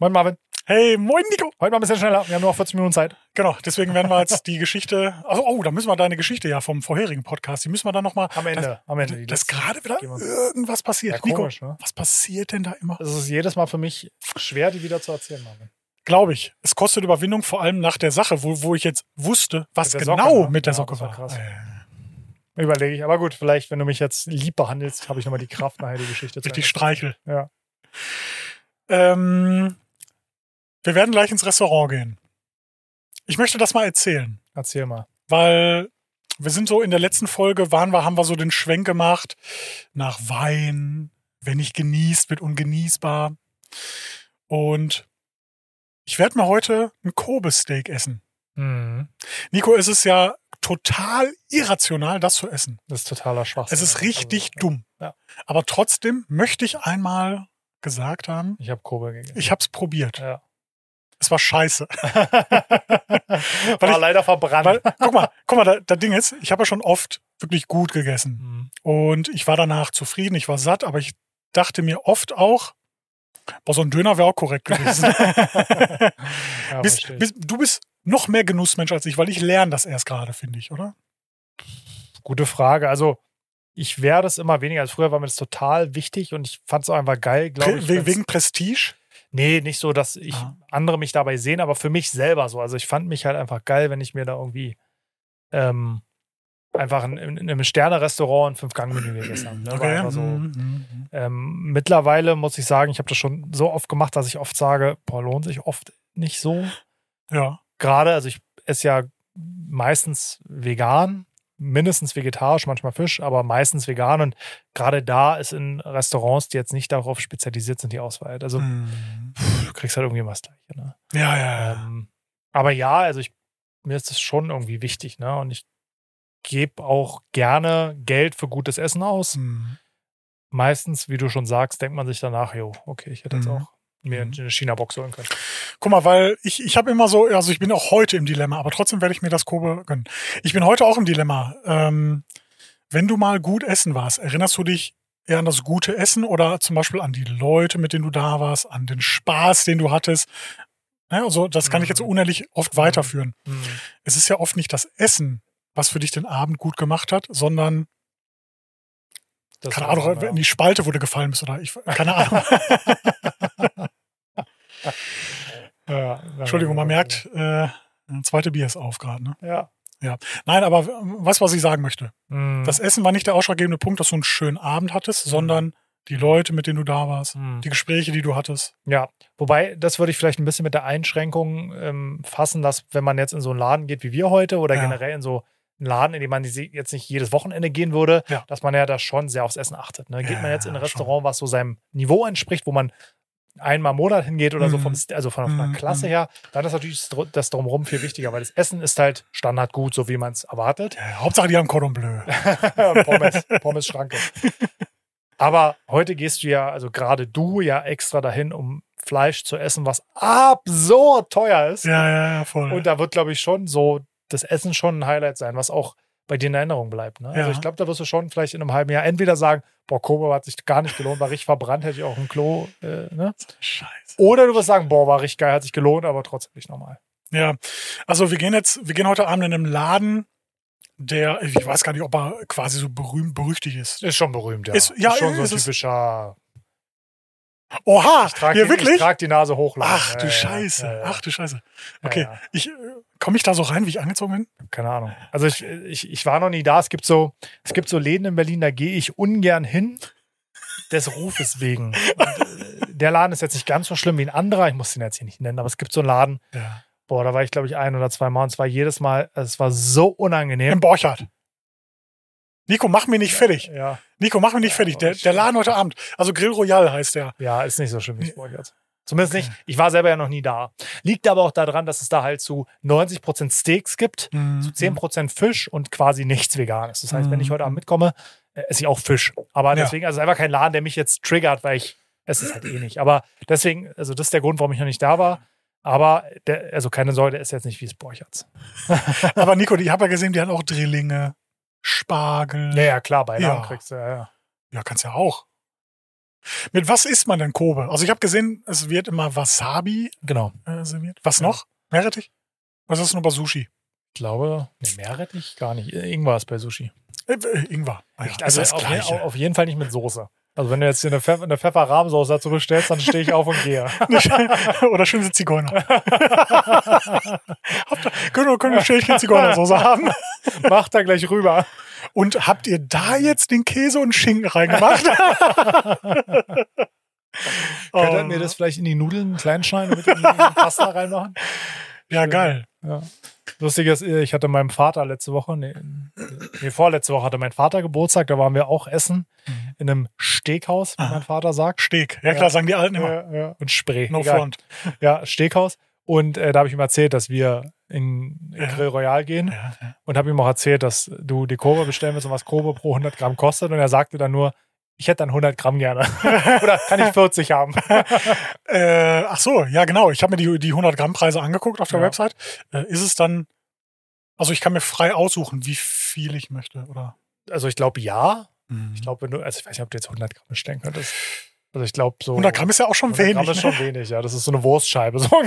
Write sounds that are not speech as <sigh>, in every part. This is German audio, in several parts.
Moin Marvin. Hey, moin Nico. Heute mal ein bisschen schneller. Wir haben nur noch 40 Minuten Zeit. Genau, deswegen werden wir jetzt die Geschichte. Also, oh, da müssen wir deine Geschichte ja vom vorherigen Podcast, die müssen wir dann nochmal. Am Ende. Das, am Ende. Dass gerade wieder irgendwas passiert. Ja, Nico, komisch, ne? was passiert denn da immer? Es ist jedes Mal für mich schwer, die wieder zu erzählen, Marvin. Glaube ich. Es kostet Überwindung, vor allem nach der Sache, wo, wo ich jetzt wusste, was genau Socke, ne? mit der Ja, Socke war krass. Äh, Überlege ich. Aber gut, vielleicht, wenn du mich jetzt lieb behandelst, habe ich nochmal die Kraft, nachher die Geschichte zu Richtig Ende. streichel. Ja. Ähm, wir werden gleich ins Restaurant gehen. Ich möchte das mal erzählen. Erzähl mal. weil wir sind so in der letzten Folge waren wir, haben wir so den Schwenk gemacht nach Wein, wer nicht genießt, wird ungenießbar. Und ich werde mir heute ein Kobe-Steak essen. Mhm. Nico, es ist ja total irrational, das zu essen. Das ist totaler Schwachsinn. Es ist richtig Also, dumm. ja. Aber trotzdem möchte ich einmal gesagt haben, Ich habe Kobe gegessen. ich habe es probiert. ja. Es war scheiße. <laughs> War ich- leider verbrannt. Weil, guck mal, guck mal, da, das Ding ist, ich habe ja schon oft wirklich gut gegessen. Mhm. Und ich war danach zufrieden, ich war satt, aber ich dachte mir oft auch, boah, so ein Döner wäre auch korrekt gewesen. <laughs> <laughs> Ja, bist, bist, du bist noch mehr Genussmensch als ich, weil ich lerne das erst gerade, finde ich, oder? Gute Frage. Also, ich werde es immer weniger. Also früher war mir das total wichtig und ich fand es auch einfach geil, glaube ich. wegen Prestige? Nee, nicht so, dass ich Ah. andere mich dabei sehen, aber für mich selber so. Also ich fand mich halt einfach geil, wenn ich mir da irgendwie ähm, einfach in, in, in einem Sterne-Restaurant ein Fünf-Gang-Menü gegessen habe. Ne? Einfach so. Mhm, mhm. Ähm, mittlerweile muss ich sagen, ich habe das schon so oft gemacht, dass ich oft sage, boah, lohnt sich oft nicht so. Ja. Gerade, also ich esse ja meistens vegan, mindestens vegetarisch, manchmal Fisch, aber meistens vegan. Und gerade da ist in Restaurants, die jetzt nicht darauf spezialisiert sind, die Auswahl. Also Mhm. du kriegst halt irgendwie was Gleiche. Ne? Ja, ja, ja. Ähm, aber ja, also ich, mir ist das schon irgendwie wichtig, ne? Und ich gebe auch gerne Geld für gutes Essen aus. Mhm. Meistens, wie du schon sagst, denkt man sich danach, jo, okay, ich hätte jetzt Mhm. auch mir Mhm. eine China-Box holen können. Guck mal, weil ich, ich habe immer so, also ich bin auch heute im Dilemma, aber trotzdem werde ich mir das Kobe gönnen. Ich bin heute auch im Dilemma. Ähm, wenn du mal gut essen warst, erinnerst du dich eher an das gute Essen oder zum Beispiel an die Leute, mit denen du da warst, an den Spaß, den du hattest? Ne, also das kann ich jetzt Mhm. unehrlich oft weiterführen. Es ist ja oft nicht das Essen, was für dich den Abend gut gemacht hat, sondern, Das keine Ahnung, in die Spalte, wo du gefallen bist oder ich, keine Ahnung. <laughs> <laughs> Ja, Entschuldigung, man merkt, äh, ein zweite Bier ist auf gerade. Ne? Ja. Nein, aber du, was ich sagen möchte? Mhm. Das Essen war nicht der ausschlaggebende Punkt, dass du einen schönen Abend hattest, sondern die Leute, mit denen du da warst, Mhm. die Gespräche, die du hattest. Ja, wobei, das würde ich vielleicht ein bisschen mit der Einschränkung ähm, fassen, dass wenn man jetzt in so einen Laden geht wie wir heute oder Ja. generell in so einen Laden, in den man jetzt nicht jedes Wochenende gehen würde, Ja. dass man ja da schon sehr aufs Essen achtet. Ne? Geht Ja, man jetzt in ein schon. Restaurant, was so seinem Niveau entspricht, wo man einmal im Monat hingeht oder so Mhm. vom, St- also von, der Mhm, Klasse her, dann ist natürlich das Dr- das Drumherum viel wichtiger, weil das Essen ist halt standardgut, so wie man es erwartet. Ja, Hauptsache, die haben Cordon Bleu. <laughs> Pommes, Pommes Schranke. Aber heute gehst du ja, also gerade du ja extra dahin, um Fleisch zu essen, was absurd teuer ist. Ja, ja, ja, voll. Und da wird, glaube ich, schon so das Essen schon ein Highlight sein, was auch bei dir in Erinnerung bleibt. Ne? Also Ja. ich glaube, da wirst du schon vielleicht in einem halben Jahr entweder sagen, boah, Kobe hat sich gar nicht gelohnt, war richtig verbrannt, hätte ich auch ein Klo. Äh, ne? Scheiße. Oder du wirst sagen, boah, war richtig geil, hat sich gelohnt, aber trotzdem nicht normal. Ja, also wir gehen jetzt, wir gehen heute Abend in einem Laden, der, ich weiß gar nicht, ob er quasi so berühmt, berüchtigt ist. Ist schon berühmt, ja. Ist- ja, schon so ein ist typischer. Oha, Ich trage hier die, wirklich? ich trag die Nase hoch. lang. Ach Ja, du ja, Scheiße, ja, ja. ach du Scheiße. Ja, Okay, ja. ich, äh, komme ich da so rein, wie ich angezogen bin? Keine Ahnung. Also ich, ich, ich war noch nie da. Es gibt so, es gibt so Läden in Berlin, da gehe ich ungern hin. Des Rufes wegen. Und, äh, der Laden ist jetzt nicht ganz so schlimm wie ein anderer. Ich muss den jetzt hier nicht nennen, aber es gibt so einen Laden. Ja. Boah, da war ich, glaube ich, ein oder zwei Mal und es war jedes Mal, also es war so unangenehm. Im Borchardt. Nico, mach mich nicht fertig. Ja, Nico, mach mich nicht fertig. Der, der Laden heute Abend. Also Grill Royal heißt der. ja, ist nicht so schlimm wie es Zumindest nicht. Ich war selber ja noch nie da. Liegt aber auch daran, dass es da halt zu 90% Steaks gibt, Mhm. zu 10% Fisch und quasi nichts Veganes. Das heißt, wenn ich Mhm. heute Abend mitkomme, äh, esse ich auch Fisch. Aber Ja. deswegen, also es ist einfach kein Laden, der mich jetzt triggert, weil ich es halt eh nicht. Aber deswegen, also das ist der Grund, warum ich noch nicht da war. Aber der, also keine Sorge, der ist jetzt nicht wie es Borchertz. <laughs> Aber Nico, ich habe ja gesehen, die haben auch Drillinge, Spargel. Ja, ja, klar, Beilagen Ja. kriegst du, ja, ja. Ja, kannst ja auch. Mit was isst man denn Kobe? Also ich habe gesehen, es wird immer Wasabi Genau. äh, serviert. Was Ja. noch? Meerrettich? Was ist das nur bei Sushi? Ich glaube, nee, Meerrettich gar nicht. Irgendwas ist bei Sushi. Äh, äh, Ingwer. Ah ja, also das auf, auf jeden Fall nicht mit Soße. Also wenn du jetzt hier eine, Pfeffer, eine Pfefferrahmensauce dazu bestellst, dann stehe ich auf und gehe. <laughs> Oder schönste Zigeuner. <laughs> Können wir, können wir Schälchen Zigeunersoße haben? Mach da gleich rüber. Und habt ihr da jetzt den Käse und Schinken reingemacht? <laughs> Könnt ihr Oh. mir das vielleicht in die Nudeln klein schneiden und mit in die Pasta reinmachen? Ja, geil. Ja. Lustig ist, ich hatte meinem Vater letzte Woche, nee, nee, vorletzte Woche hatte mein Vater Geburtstag, da waren wir auch essen Mhm. in einem Steakhaus, wie Aha. mein Vater sagt. Steg. Ja, klar, Ja. sagen die Alten immer. Ja, ja. Und Spree. No Egal. front. <laughs> Ja, Steakhaus. Und äh, da habe ich ihm erzählt, dass wir in, in. Grill Royal gehen und habe ihm auch erzählt, dass du die Kobe bestellen willst und was Kobe pro 100 Gramm kostet. Und er sagte dann nur, ich hätte dann 100 Gramm gerne. <laughs> Oder kann ich 40 haben? <laughs> Äh, ach so, ja genau. Ich habe mir die, die 100 Gramm Preise angeguckt auf der Ja. Website. Äh, ist es dann, also ich kann mir frei aussuchen, wie viel ich möchte, oder? Also ich glaube ja. Mhm. Ich glaube, wenn du, also ich weiß nicht, ob du jetzt 100 Gramm bestellen könntest. Also ich glaube so. 100 Gramm ist ja auch schon 100 wenig. Gramm ist schon wenig, ja. Das ist so eine Wurstscheibe. So. <laughs>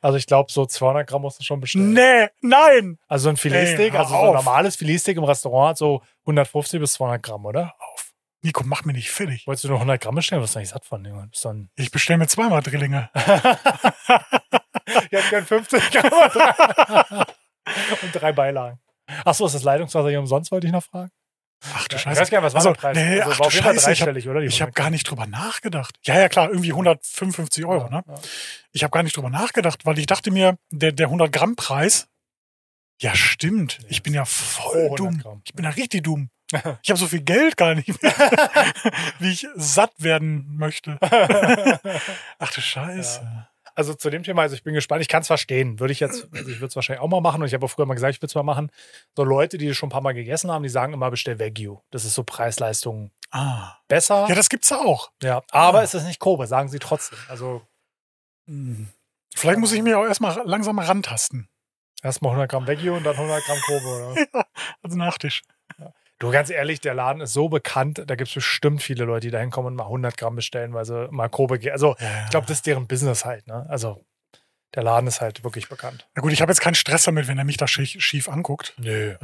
also ich glaube, so 200 Gramm musst du schon bestellen. Nee, nein! Also so ein Filetsteak, also so ein auf. normales Filetsteak im Restaurant hat so 150 bis 200 Gramm, oder? Auf. Nico, mach mir nicht fertig. Wolltest du nur 100 Gramm bestellen? Was ist nicht satt von? Dann Ich bestelle mir zweimal Drillinge. <laughs> Ich hätte gern 50 Gramm und <laughs> drei, und drei Beilagen. Achso, ist das Leitungswasser hier umsonst, wollte ich noch fragen? Ach du Ja, Scheiße. Ich weiß gar nicht, was war Also, der Preis? nee, also, ach war auf du jeden Fall Scheiße, ich hab- dreistellig, oder? Die Ich habe 100 gar nicht drüber nachgedacht. Ja, ja, klar, irgendwie 155 Euro, Ja, ne? ja. Ich habe gar nicht drüber nachgedacht, weil ich dachte mir, der, der 100 Gramm Preis, ja stimmt, ich bin ja voll Pro 100 dumm. Gramm. Ich bin ja richtig dumm. <laughs> Ich habe so viel Geld gar nicht mehr, <laughs> wie ich satt werden möchte. <laughs> Ach du Scheiße. Also zu dem Thema, also ich bin gespannt, ich kann es verstehen. Würde ich jetzt, also ich würde es wahrscheinlich auch mal machen und ich habe auch früher mal gesagt, ich würde es mal machen. So Leute, die schon ein paar Mal gegessen haben, die sagen immer, bestell Wagyu. Das ist so Preis-Leistung Ah. besser. Ja, das gibt's ja auch. Ja, aber Ah. es ist nicht Kobe, sagen sie trotzdem. Also Hm. Vielleicht muss ich mir auch erstmal langsam rantasten. erstmal 100 Gramm Wagyu und dann 100 Gramm Kobe. Oder? <laughs> Als Nachtisch. Du, ganz ehrlich, der Laden ist so bekannt, da gibt es bestimmt viele Leute, die da hinkommen und mal 100 Gramm bestellen, weil sie mal Kobe gehen. Also Ja, ich glaube, das ist deren Business halt. Ne? Also der Laden ist halt wirklich bekannt. Na gut, ich habe jetzt keinen Stress damit, wenn er mich da schief, schief anguckt. Nö. Äh,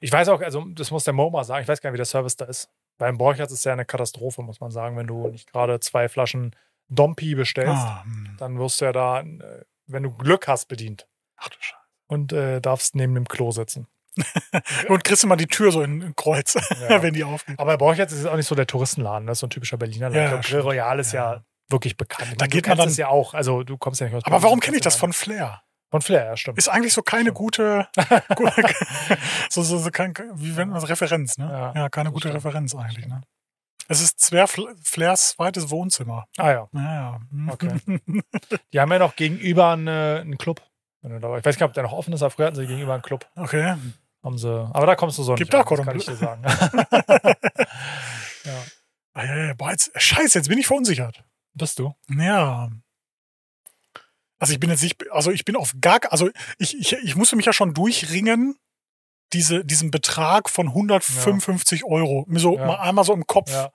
Ich weiß auch, also das muss der Mo mal sagen, ich weiß gar nicht, wie der Service da ist. Beim Borchardt ist es ja eine Katastrophe, muss man sagen, wenn du nicht gerade zwei Flaschen Dompi bestellst, ah, hm. dann wirst du ja da, äh, wenn du Glück hast, bedient Ach du Scheiße. und äh, darfst neben dem Klo sitzen. <laughs> Und kriegst du mal die Tür so in, in Kreuz, <laughs> Ja. wenn die aufgeht. Aber Borchardt ist jetzt auch nicht so der Touristenladen, das ist so ein typischer Berliner Laden. Ja, Grill. Royal ist ja, Ja. wirklich bekannt. Da geht man dann- ja auch, also du kommst ja nicht aus Aber warum kenne ich das von Flair? Von Flair, ja, stimmt. Ist eigentlich so keine Stimmt. gute, <laughs> gu- so, so, so kein, wie wenn man Referenz, ne? Ja, Ja, keine das gute stimmt. Referenz eigentlich, ne? Es ist Flair, Flairs zweites Wohnzimmer. Ah ja, Ja, ja. hm. Okay. die haben ja noch gegenüber eine, einen Club. Ich weiß nicht, ob der noch offen ist, aber früher hatten sie gegenüber einen Club. Okay. Haben sie, aber da kommst du so Gibt nicht da kann ich dir sagen. <laughs> ja, Ah, ja, ja. Boah, jetzt, scheiße, jetzt bin ich verunsichert. bist du? Ja. Also ich bin jetzt nicht, also ich bin auf gar, also ich, ich, ich musste mich ja schon durchringen, diese, diesen Betrag von 155 Euro, mir so Ja. mal einmal so im Kopf Ja.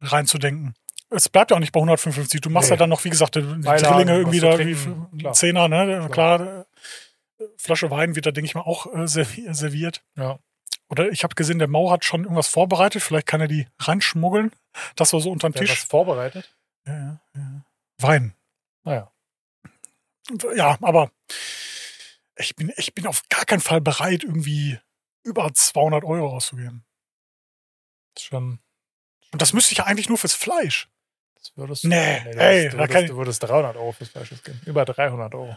reinzudenken. Es bleibt ja auch nicht bei 155. Du machst Nee. ja dann noch, wie gesagt, die Beilagen, Drillinge irgendwie da, zu wie trinken, für klar. Zehner, ne? Klar. äh, Flasche Wein wird da, denke ich mal, auch äh, servi- serviert. Ja. Oder ich habe gesehen, der Mau hat schon irgendwas vorbereitet. Vielleicht kann er die reinschmuggeln. Das war so unterm Wer hat Tisch. was vorbereitet? Ja, ja, ja. Wein. Naja. Ja, aber ich bin, ich bin auf gar keinen Fall bereit, irgendwie über 200 Euro auszugeben. Schon. Und das müsste ich ja eigentlich nur fürs Fleisch. Das würdest Nee, du, ey, würdest, da kann du würdest 300 Euro fürs Fleisch geben. Über 300 Euro.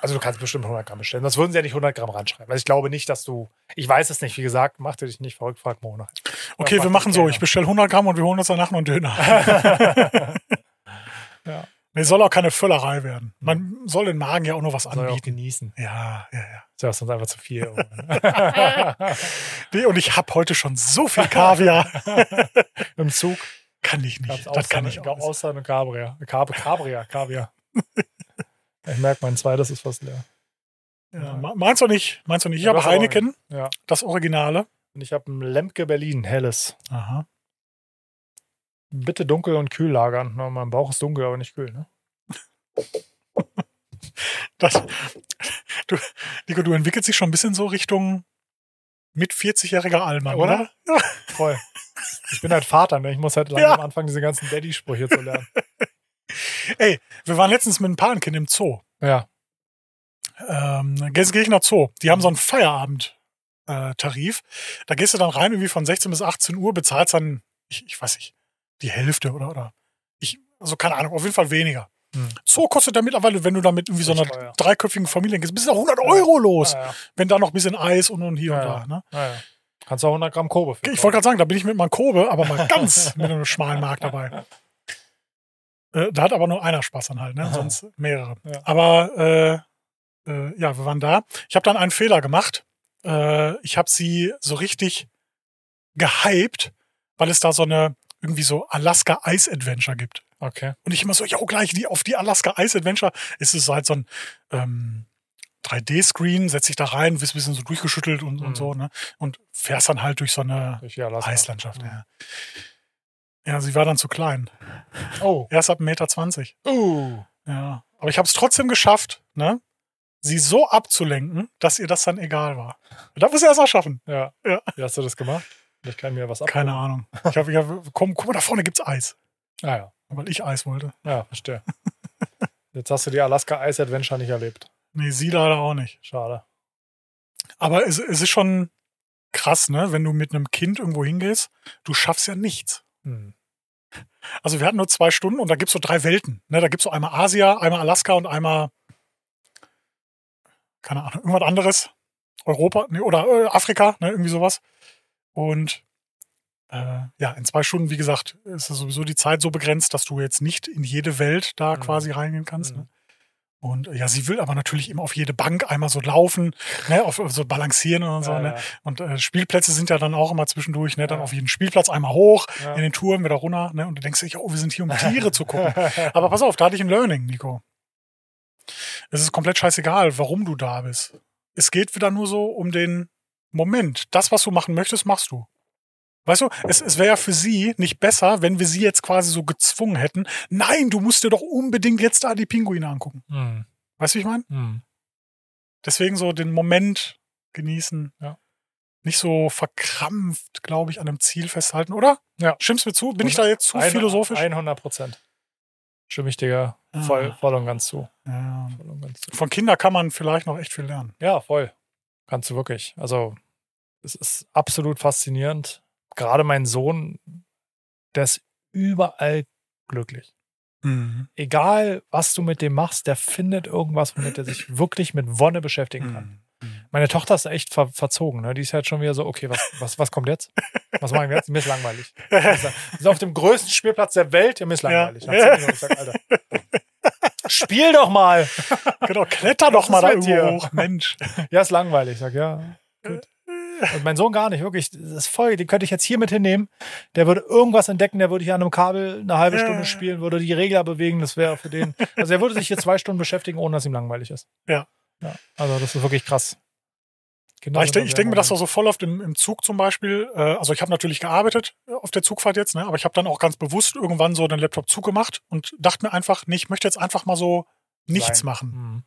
Also du kannst bestimmt 100 Gramm bestellen. Das würden sie ja nicht 100 Gramm ranschreiben. Also ich glaube nicht, dass du. Ich weiß es nicht. Wie gesagt, mach dir dich nicht verrückt, frag Mo nach. Okay, wir machen so. Ich bestelle 100 Gramm und wir holen uns danach noch einen Döner. <laughs> <laughs> ja, Nee, soll auch keine Völlerei werden. Man soll den Magen ja auch noch was soll ja auch anbieten. genießen. Ja, ja, ja. Das ist sonst einfach zu viel. <laughs> Nee, und ich habe heute schon so viel Kaviar. Im Zug kann ich nicht. Das kann ich auch. Austern und Cabria. Cab Cabria, Kaviar. Ich merke, mein zweites ist fast leer. Ja, me- meinst du nicht? Meinst du nicht? Ich Ja, habe Heineken, Ja. das Originale. Und ich habe ein Lemke Berlin, helles. Aha. bitte dunkel und kühl lagern. Na, mein Bauch ist dunkel, aber nicht kühl. Ne? <laughs> Das, du, Nico, du entwickelst dich schon ein bisschen so Richtung mit 40-jähriger Allmann, oder? Oder? Voll. Ich bin halt Vater, ne? Ich muss halt <laughs> langsam anfangen, diese ganzen Daddy-Sprüche zu lernen. <laughs> Ey, wir waren letztens mit ein Patenkind im Zoo. Ja. Ähm, Gelsenkirchener Zoo. Die haben so einen Feierabend-Tarif. da gehst du dann rein, irgendwie von 16 bis 18 Uhr, bezahlst dann, ich, ich weiß nicht, die Hälfte oder, oder ich, also keine Ahnung, auf jeden Fall weniger. Hm. Zoo kostet da mittlerweile, wenn du da mit irgendwie so einer teuer. dreiköpfigen Familie gehst, bis zu 100 Euro los. Ja, ja. Wenn da noch ein bisschen Eis und, und hier Ja, und da. Ne? Kannst du auch 100 Gramm Kobe für. Ich wollte gerade sagen, da bin ich mit meinem Kobe, aber mal ganz <laughs> mit einem schmalen Markt dabei. Äh, da hat aber nur einer Spaß an halt, ne? Aha. sonst mehrere. Ja. Aber äh, äh, ja, wir waren da. Ich habe dann einen Fehler gemacht. Äh, ich habe sie so richtig gehypt, weil es da so eine irgendwie so Alaska Ice Adventure gibt. Okay. Und ich immer so, ja, gleich die, auf die Alaska Ice Adventure ist es halt so ein ähm, 3D-Screen, setz dich da rein, wirst ein bisschen so durchgeschüttelt und, Mhm. und so, ne? Und fährst dann halt durch so eine Durch. Eislandschaft, Mhm. ja. Ja, sie war dann zu klein. Oh. Erst ab 1,20 Meter. 20. Uh. Ja. Aber ich habe es trotzdem geschafft, ne? Sie so abzulenken, dass ihr das dann egal war. Da muss ihr erst mal schaffen. Ja. Ja. Wie hast du das gemacht? Ich kann mir was ab. Keine Ahnung. Ich habe, ich hab, komm, guck mal, da vorne gibt's Eis. Ah ja. Weil ich Eis wollte. Ja, verstehe. Jetzt hast du die Alaska Ice Adventure nicht erlebt. Nee, sie leider auch nicht. Schade. Aber es, es ist schon krass, ne? Wenn du mit einem Kind irgendwo hingehst, du schaffst ja nichts. Hm. Also wir hatten nur zwei Stunden und da gibt's so drei Welten. Ne? Da gibt's so einmal Asia, einmal Alaska und einmal, keine Ahnung, irgendwas anderes. Europa nee, oder äh, Afrika, ne? irgendwie sowas. Und äh, ja, in zwei Stunden, wie gesagt, ist es sowieso die Zeit so begrenzt, dass du jetzt nicht in jede Welt da Mhm. quasi reingehen kannst. Mhm. Ne? Und ja, sie will aber natürlich immer auf jede Bank einmal so laufen, ne, auf, so balancieren und so. Ja, Ne? ja. Und äh, Spielplätze sind ja dann auch immer zwischendurch, ne? Dann Ja. auf jeden Spielplatz einmal hoch, in den Touren wieder runter, ne? Und du denkst dich, oh, wir sind hier, um Tiere zu gucken. <laughs> Aber pass auf, da hatte ich ein Learning, Nico. Es ist komplett scheißegal, warum du da bist. Es geht wieder nur so um den Moment. Das, was du machen möchtest, machst du. Weißt du, es, es wäre ja für sie nicht besser, wenn wir sie jetzt quasi so gezwungen hätten. Nein, du musst dir doch unbedingt jetzt da die Pinguine angucken. Hm. Weißt du, wie ich meine? Hm. Deswegen so den Moment genießen. Ja. Nicht so verkrampft, glaube ich, an einem Ziel festhalten, oder? Ja. Stimmst mir zu? Bin ich da jetzt zu Ein- philosophisch? 100 Prozent. Stimme ich dir voll, Ah. voll und ganz zu. ja. Voll und ganz zu. Von Kindern kann man vielleicht noch echt viel lernen. Ja, voll. Kannst du wirklich. Also, es ist absolut faszinierend. Gerade mein Sohn, der ist überall glücklich. Egal, was du mit dem machst, der findet irgendwas, womit er sich <clears throat> wirklich mit Wonne beschäftigen kann. Meine Tochter ist echt ver verzogen. Ne? Die ist halt schon wieder so, okay, was, was, was kommt jetzt? Was machen wir jetzt? Mir ist langweilig. Wir sind auf dem größten Spielplatz der Welt, mir ist langweilig. Ja. Minuten, ich sag, Alter, spiel doch mal! <laughs> Genau, kletter doch mal ist da irgendwo hoch, Mensch. Ja, ist langweilig. Ich sag, ja, gut. Und mein Sohn gar nicht, wirklich. Das ist voll, den könnte ich jetzt hier mit hinnehmen. Der würde irgendwas entdecken, der würde hier an einem Kabel eine halbe. Stunde spielen, würde die Regler bewegen, das wäre für den. Also er würde sich hier zwei Stunden beschäftigen, ohne dass ihm langweilig ist. Ja. ja also das ist wirklich krass. Genau ich so denke ich denk mir das auch so voll oft im, im Zug zum Beispiel. Äh, also ich habe natürlich gearbeitet äh, auf der Zugfahrt jetzt, ne? aber ich habe dann auch ganz bewusst irgendwann so den Laptop zugemacht und dachte mir einfach, nee, ich möchte jetzt einfach mal so nichts Sein. machen. Mhm.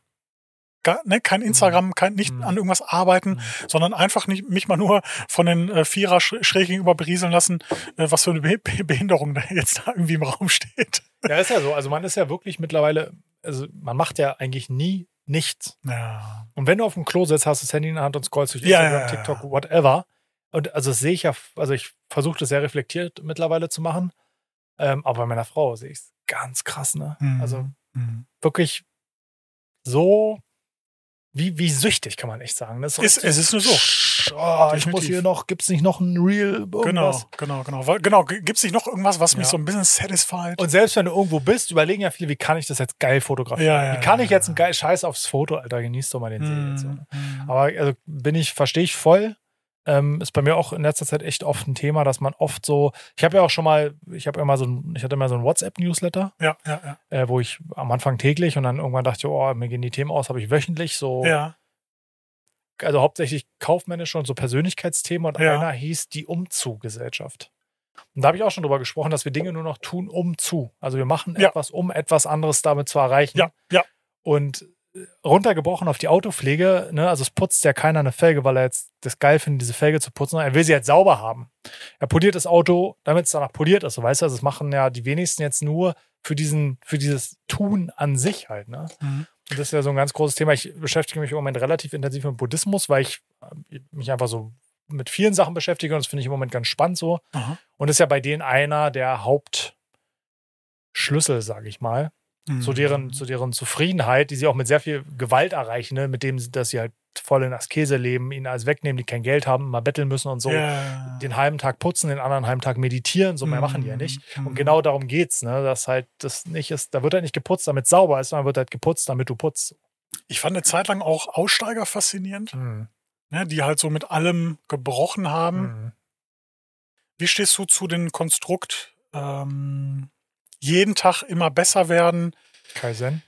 Gar, ne? Kein Instagram, kein, nicht Mhm. an irgendwas arbeiten, Mhm. sondern einfach nicht, mich mal nur von den äh, Vierer sch schräg gegenüber berieseln lassen, äh, was für eine Be Be Behinderung da jetzt da irgendwie im Raum steht. Ja, ist ja so. Also man ist ja wirklich mittlerweile, also man macht ja eigentlich nie nichts. Ja. Und wenn du auf dem Klo sitzt, hast du das Handy in der Hand und scrollst durch Instagram, ja, ja, TikTok, whatever. Und also das sehe ich ja, also ich versuche das sehr reflektiert mittlerweile zu machen. Ähm, aber bei meiner Frau sehe ich es ganz krass, ne? Mhm. Also Mhm. wirklich so wie, wie süchtig, kann man echt sagen. Das Ist, es ist eine Sucht. Oh, ich muss hier noch, gibt's nicht noch ein Reel, Genau, irgendwas? genau, genau. Weil, genau, gibt es nicht noch irgendwas, was mich Ja. so ein bisschen satisfied? Und selbst wenn du irgendwo bist, überlegen ja viele, wie kann ich das jetzt geil fotografieren? Ja, ja, wie kann ich jetzt einen geil Scheiß aufs Foto, Alter, genießt doch mal den See jetzt. so, ne? Mhm. Aber also bin ich, verstehe ich voll. Ähm, ist bei mir auch in letzter Zeit echt oft ein Thema, dass man oft so, ich habe ja auch schon mal, ich habe immer so ein, ich hatte immer so ein WhatsApp-Newsletter, Ja, ja, ja. äh, wo ich am Anfang täglich und dann irgendwann dachte ich, oh, mir gehen die Themen aus, habe ich wöchentlich so, Ja, also hauptsächlich kaufmännische und so Persönlichkeitsthemen und Ja. einer hieß die Umzuggesellschaft. Und da habe ich auch schon drüber gesprochen, dass wir Dinge nur noch tun, um zu. Also wir machen Ja. etwas, um etwas anderes damit zu erreichen. Ja, ja. Und runtergebrochen auf die Autopflege, ne, also es putzt ja keiner eine Felge, weil er jetzt das geil findet, diese Felge zu putzen. Er will sie jetzt sauber haben. Er poliert das Auto, damit es danach poliert ist. So weißt du, also das machen ja die wenigsten jetzt nur für diesen, für dieses Tun an sich halt, ne? Mhm. Und das ist ja so ein ganz großes Thema. Ich beschäftige mich im Moment relativ intensiv mit Buddhismus, weil ich äh, mich einfach so mit vielen Sachen beschäftige und das finde ich im Moment ganz spannend so. Aha. Und ist ja bei denen einer der Hauptschlüssel, sage ich mal, Mhm. zu deren, zu deren Zufriedenheit, die sie auch mit sehr viel Gewalt erreichen, ne? mit dem, dass sie halt voll in Askese leben, ihnen alles wegnehmen, die kein Geld haben, mal betteln müssen und so. Ja. Den halben Tag putzen, den anderen halben Tag meditieren, so mehr machen die ja nicht. Mhm. Und genau darum geht's, ne? Dass halt das nicht ist, da wird halt nicht geputzt, damit es sauber ist, sondern wird halt geputzt, damit du putzt. Ich fand eine Zeit lang auch Aussteiger faszinierend, Mhm. ne, die halt so mit allem gebrochen haben. Mhm. Wie stehst du zu dem Konstrukt, ähm, jeden Tag immer besser werden? Kaizen.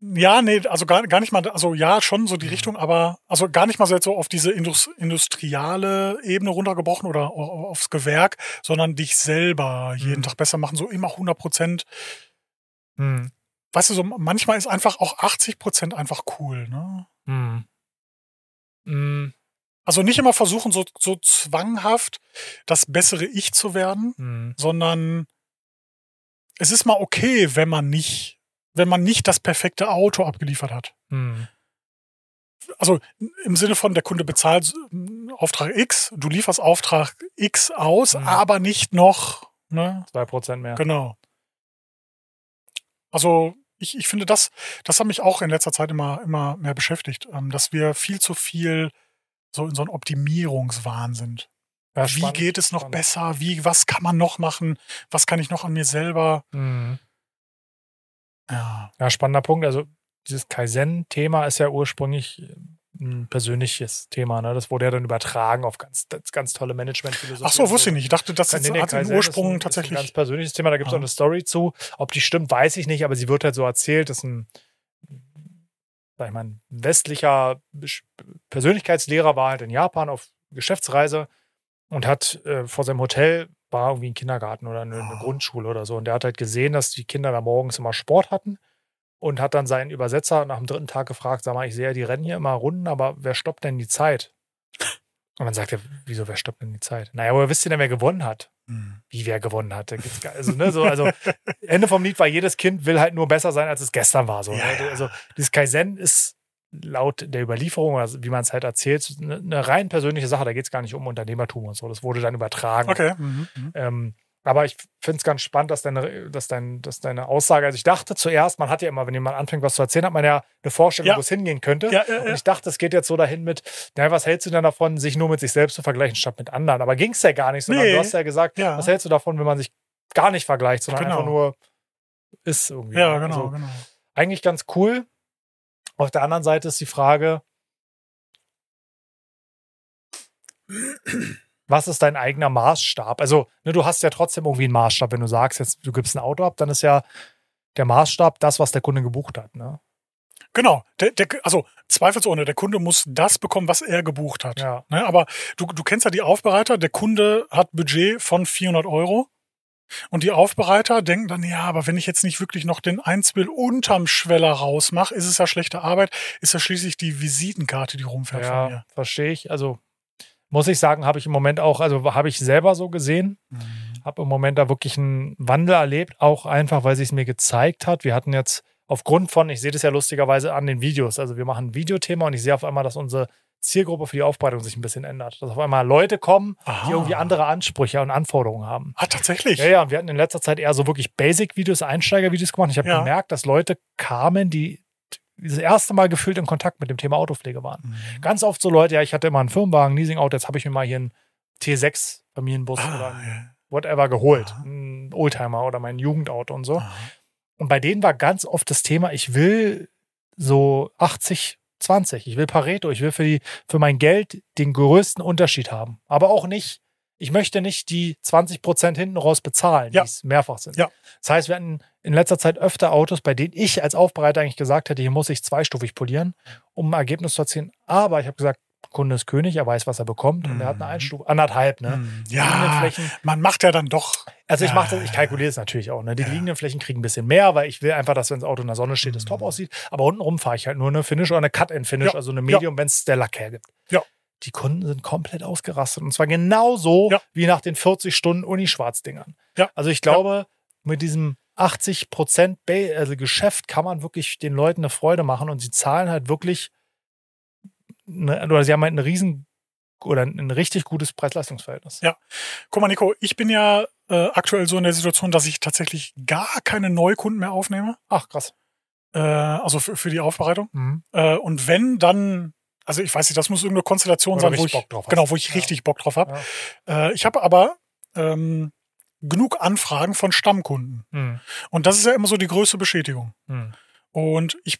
Ja, nee, also gar, gar nicht mal, also ja, schon so die Mhm. Richtung, aber also gar nicht mal so auf diese Indus, industriale Ebene runtergebrochen oder au- aufs Gewerk, sondern dich selber jeden Mhm. Tag besser machen, so immer 100 Prozent. Mhm. Weißt du, so manchmal ist einfach auch 80 Prozent einfach cool, ne? Mhm. Mhm. Also nicht immer versuchen, so, so zwanghaft das bessere Ich zu werden, Mhm. sondern es ist mal okay, wenn man nicht, wenn man nicht das perfekte Auto abgeliefert hat. Mhm. Also im Sinne von, der Kunde bezahlt äh, Auftrag X, du lieferst Auftrag X aus, Mhm. aber nicht noch, ne? Zwei Prozent mehr. Genau. Also ich, ich finde, das, das hat mich auch in letzter Zeit immer, immer mehr beschäftigt, ähm, dass wir viel zu viel so in so einem Optimierungswahn sind. Ja, Wie geht es noch spannend. besser? Wie, was kann man noch machen? Was kann ich noch an mir selber? Mhm. Ja. Ja, spannender Punkt. Also dieses Kaizen-Thema ist ja ursprünglich ein persönliches Thema. Ne? Das wurde ja dann übertragen auf ganz, ganz, tolle Management-Philosophie. Ach so, wusste ich nicht. Ich dachte, das ist, nee, hat den Kaizen Ursprung ist ein, Ist ein tatsächlich. ganz persönliches Thema, da gibt es Ah. auch eine Story zu. Ob die stimmt, weiß ich nicht, aber sie wird halt so erzählt, dass ein, sag ich mal, ein westlicher Persönlichkeitslehrer war halt in Japan auf Geschäftsreise und hat äh, vor seinem Hotel war irgendwie ein Kindergarten oder eine, eine Ah. Grundschule oder so. Und der hat halt gesehen, dass die Kinder da morgens immer Sport hatten und hat dann seinen Übersetzer nach dem dritten Tag gefragt, sag mal, ich sehe ja, die rennen hier immer Runden, aber wer stoppt denn die Zeit? Und dann sagt er, wieso, wer stoppt denn die Zeit? Naja, woher wisst ihr denn, wer gewonnen hat? Hm. wie wer gewonnen hat. Also, ne, so, also Ende vom Lied war, jedes Kind will halt nur besser sein, als es gestern war. So, Ja, ne? Also dieses Kaizen ist laut der Überlieferung, also wie man es halt erzählt, eine, eine rein persönliche Sache. Da geht es gar nicht um Unternehmertum und so. Das wurde dann übertragen. Okay. Mhm. mhm. Ähm, aber ich finde es ganz spannend, dass deine, dass, dein, dass deine Aussage, also ich dachte zuerst, man hat ja immer, wenn jemand anfängt, was zu erzählen, hat man ja eine Vorstellung, Ja. wo es hingehen könnte. Ja, ja, Und ich dachte, es geht jetzt so dahin mit, naja, was hältst du denn davon, sich nur mit sich selbst zu vergleichen, statt mit anderen? Aber ging es ja gar nicht, sondern Nee. du hast ja gesagt, Ja. was hältst du davon, wenn man sich gar nicht vergleicht, sondern Genau. einfach nur ist irgendwie. Ja, genau, Also, genau. eigentlich ganz cool. Auf der anderen Seite ist die Frage, was ist dein eigener Maßstab? Also, ne, du hast ja trotzdem irgendwie einen Maßstab, wenn du sagst, jetzt du gibst ein Auto ab, dann ist ja der Maßstab das, was der Kunde gebucht hat. Ne? Genau. Der, der, also zweifelsohne, der Kunde muss das bekommen, was er gebucht hat. Ja. Ne, aber du, du kennst ja die Aufbereiter. Der Kunde hat Budget von 400 Euro. Und die Aufbereiter denken dann, ja, aber wenn ich jetzt nicht wirklich noch den Einzwill unterm Schweller rausmache, ist es ja schlechte Arbeit, ist ja schließlich die Visitenkarte, die rumfährt von Ja, mir. verstehe ich. Also muss ich sagen, habe ich im Moment auch, also habe ich selber so gesehen, Mhm. habe im Moment da wirklich einen Wandel erlebt, auch einfach, weil sich es mir gezeigt hat. Wir hatten jetzt aufgrund von, ich sehe das ja lustigerweise an den Videos, also wir machen ein Videothema und ich sehe auf einmal, dass unsere Zielgruppe für die Aufbereitung sich ein bisschen ändert. Dass auf einmal Leute kommen, Aha. die irgendwie andere Ansprüche und Anforderungen haben. Ah, tatsächlich. Ja, ja, und wir hatten in letzter Zeit eher so wirklich Basic-Videos, Einsteiger-Videos gemacht. Ich habe Ja. gemerkt, dass Leute kamen, die das erste Mal gefühlt in Kontakt mit dem Thema Autopflege waren. Mhm. Ganz oft so Leute, ja, ich hatte immer einen Firmenwagen, Leasing-Auto, jetzt habe ich mir mal hier einen T6 Familienbus oder Ah, einen ja. whatever geholt. Aha. Ein Oldtimer oder mein Jugendauto und so. Aha. Und bei denen war ganz oft das Thema, ich will so 80, 20. Ich will Pareto. Ich will für, die, für mein Geld den größten Unterschied haben. Aber auch nicht, ich möchte nicht die 20 Prozent hinten raus bezahlen, Ja. die es mehrfach sind. Ja. Das heißt, wir hatten in letzter Zeit öfter Autos, bei denen ich als Aufbereiter eigentlich gesagt hätte, hier muss ich zweistufig polieren, um ein Ergebnis zu erzielen. Aber ich habe gesagt, Kunde ist König, er weiß, was er bekommt und er hat eine Mhm. Einstufung, anderthalb, ne? Hm, liegenden Ja, Flächen, man macht ja dann doch. also ich Ja, mache das, ich kalkuliere es natürlich auch, ne? Die Ja. liegenden Flächen kriegen ein bisschen mehr, weil ich will einfach, dass wenn das Auto in der Sonne steht, es top Mhm. aussieht. Aber untenrum fahre ich halt nur eine Finish oder eine Cut-and-Finish, Ja. also eine Medium, wenn es der Lack hergibt. Ja. Die Kunden sind komplett ausgerastet. Und zwar genauso Ja. wie nach den 40 Stunden Uni-Schwarzdingern. Ja. Also ich glaube, mit diesem 80 Prozent also Geschäft kann man wirklich den Leuten eine Freude machen und sie zahlen halt wirklich eine, oder sie haben halt eine riesen oder ein richtig gutes Preis-Leistungs-Verhältnis. Ja. Guck mal, Nico, ich bin ja äh, aktuell so in der Situation, dass ich tatsächlich gar keine Neukunden mehr aufnehme. Ach, krass. Äh, also für, für die Aufbereitung. Mhm. Äh, und wenn, dann, also ich weiß nicht, das muss irgendeine Konstellation Oder sein, wo ich, Bock drauf hast. genau, wo ich Ja. richtig Bock drauf habe. Ja. Äh, ich habe aber ähm, genug Anfragen von Stammkunden. Mhm. Und das ist ja immer so die größte Bestätigung. Mhm. Und ich,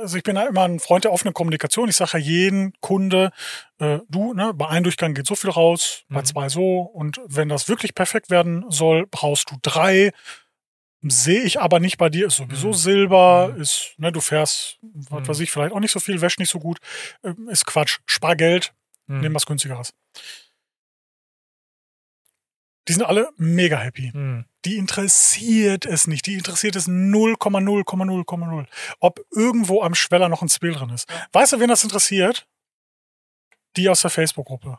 also ich bin ja immer ein Freund der offenen Kommunikation. Ich sage ja jeden Kunde, äh, du, ne, bei einem Durchgang geht so viel raus, bei Mhm. zwei so. Und wenn das wirklich perfekt werden soll, brauchst du drei. Sehe ich aber nicht bei dir, ist sowieso Mhm. Silber, Mhm. ist, ne, du fährst, was Mhm. weiß ich, vielleicht auch nicht so viel, wäscht nicht so gut, ähm, ist Quatsch, spar Geld, Mhm. nimm was günstigeres. Die sind alle mega happy Mhm. die interessiert es nicht. Die interessiert es 0,0,0,0. Ob irgendwo am Schweller noch ein Spiel drin ist. Weißt du, wen das interessiert? Die aus der Facebook-Gruppe.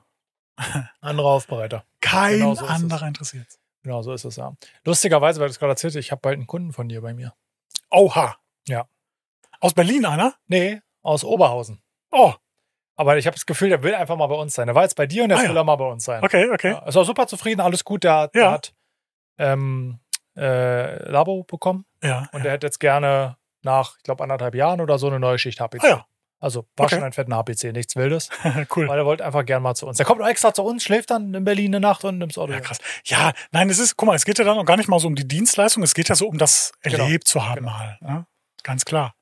<laughs> Andere Aufbereiter. Kein Genau so anderer interessiert. Genau, so ist es ja. Lustigerweise, weil du es gerade erzählt ich habe bald einen Kunden von dir bei mir. Oha. Ja. Aus Berlin einer? Nee, aus Oberhausen. Oh, Aber ich habe das Gefühl, der will einfach mal bei uns sein. Der war jetzt bei dir und jetzt Ah, will er mal bei uns sein. okay, okay. Ja, ist auch super zufrieden, alles gut. Der, hat- der hat ähm, äh, Labo bekommen Ja. und der hätte jetzt gerne nach, ich glaube, anderthalb Jahren oder so eine neue Schicht HPC. Ah ja, Also war Okay. schon ein fetter HPC, nichts Wildes. <laughs> cool. Weil er wollte einfach gerne mal zu uns. Der kommt auch extra zu uns, schläft dann in Berlin eine Nacht und nimmt das Auto. Ja, krass. Ja, nein, es ist, guck mal, es geht ja dann auch gar nicht mal so um die Dienstleistung, es geht ja so um das Genau. erlebt zu haben Genau. mal. Ne? Ganz klar.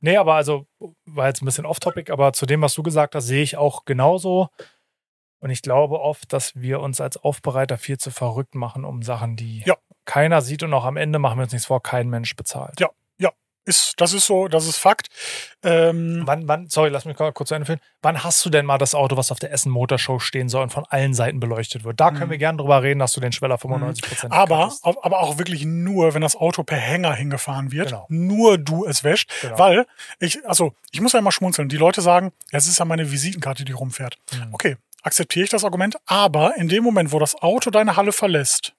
Nee, aber also war jetzt ein bisschen off-topic, aber zu dem, was du gesagt hast, sehe ich auch genauso. Und ich glaube oft, dass wir uns als Aufbereiter viel zu verrückt machen um Sachen, die Ja. keiner sieht und auch am Ende machen wir uns nichts vor, kein Mensch bezahlt. Ja. Ist, das ist so, das ist Fakt. Ähm, Wann, wann, sorry, lass mich kurz zu Ende führen. Wann hast du denn mal das Auto, was auf der Essen Motorshow stehen soll und von allen Seiten beleuchtet wird? Da können Mhm. wir gerne drüber reden, dass du den Schweller 95% Aber, kattest. au- aber auch wirklich nur, wenn das Auto per Hänger hingefahren wird. Genau. Nur du es wäscht. Genau. Weil, ich, also, ich muss ja immer schmunzeln. Die Leute sagen, es ist ja meine Visitenkarte, die rumfährt. Mhm. Okay, akzeptiere ich das Argument. Aber in dem Moment, wo das Auto deine Halle verlässt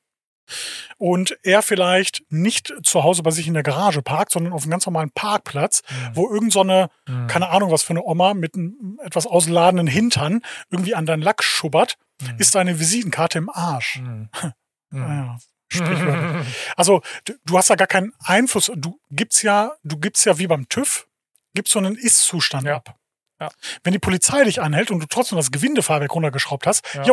und er vielleicht nicht zu Hause bei sich in der Garage parkt, sondern auf einem ganz normalen Parkplatz, Mhm. wo irgend so eine, Mhm. keine Ahnung, was für eine Oma mit einem etwas ausladenden Hintern irgendwie an deinen Lack schubbert, Mhm. ist deine Visitenkarte im Arsch. Mhm. <laughs> Ja, sprichwörtlich. <laughs> Also du, du hast ja gar keinen Einfluss. Du gibst ja, du gibst ja wie beim TÜV, gibst so einen Ist-Zustand Ja. ab. Ja. Wenn die Polizei dich anhält und du trotzdem das Gewindefahrwerk runtergeschraubt hast, Ja.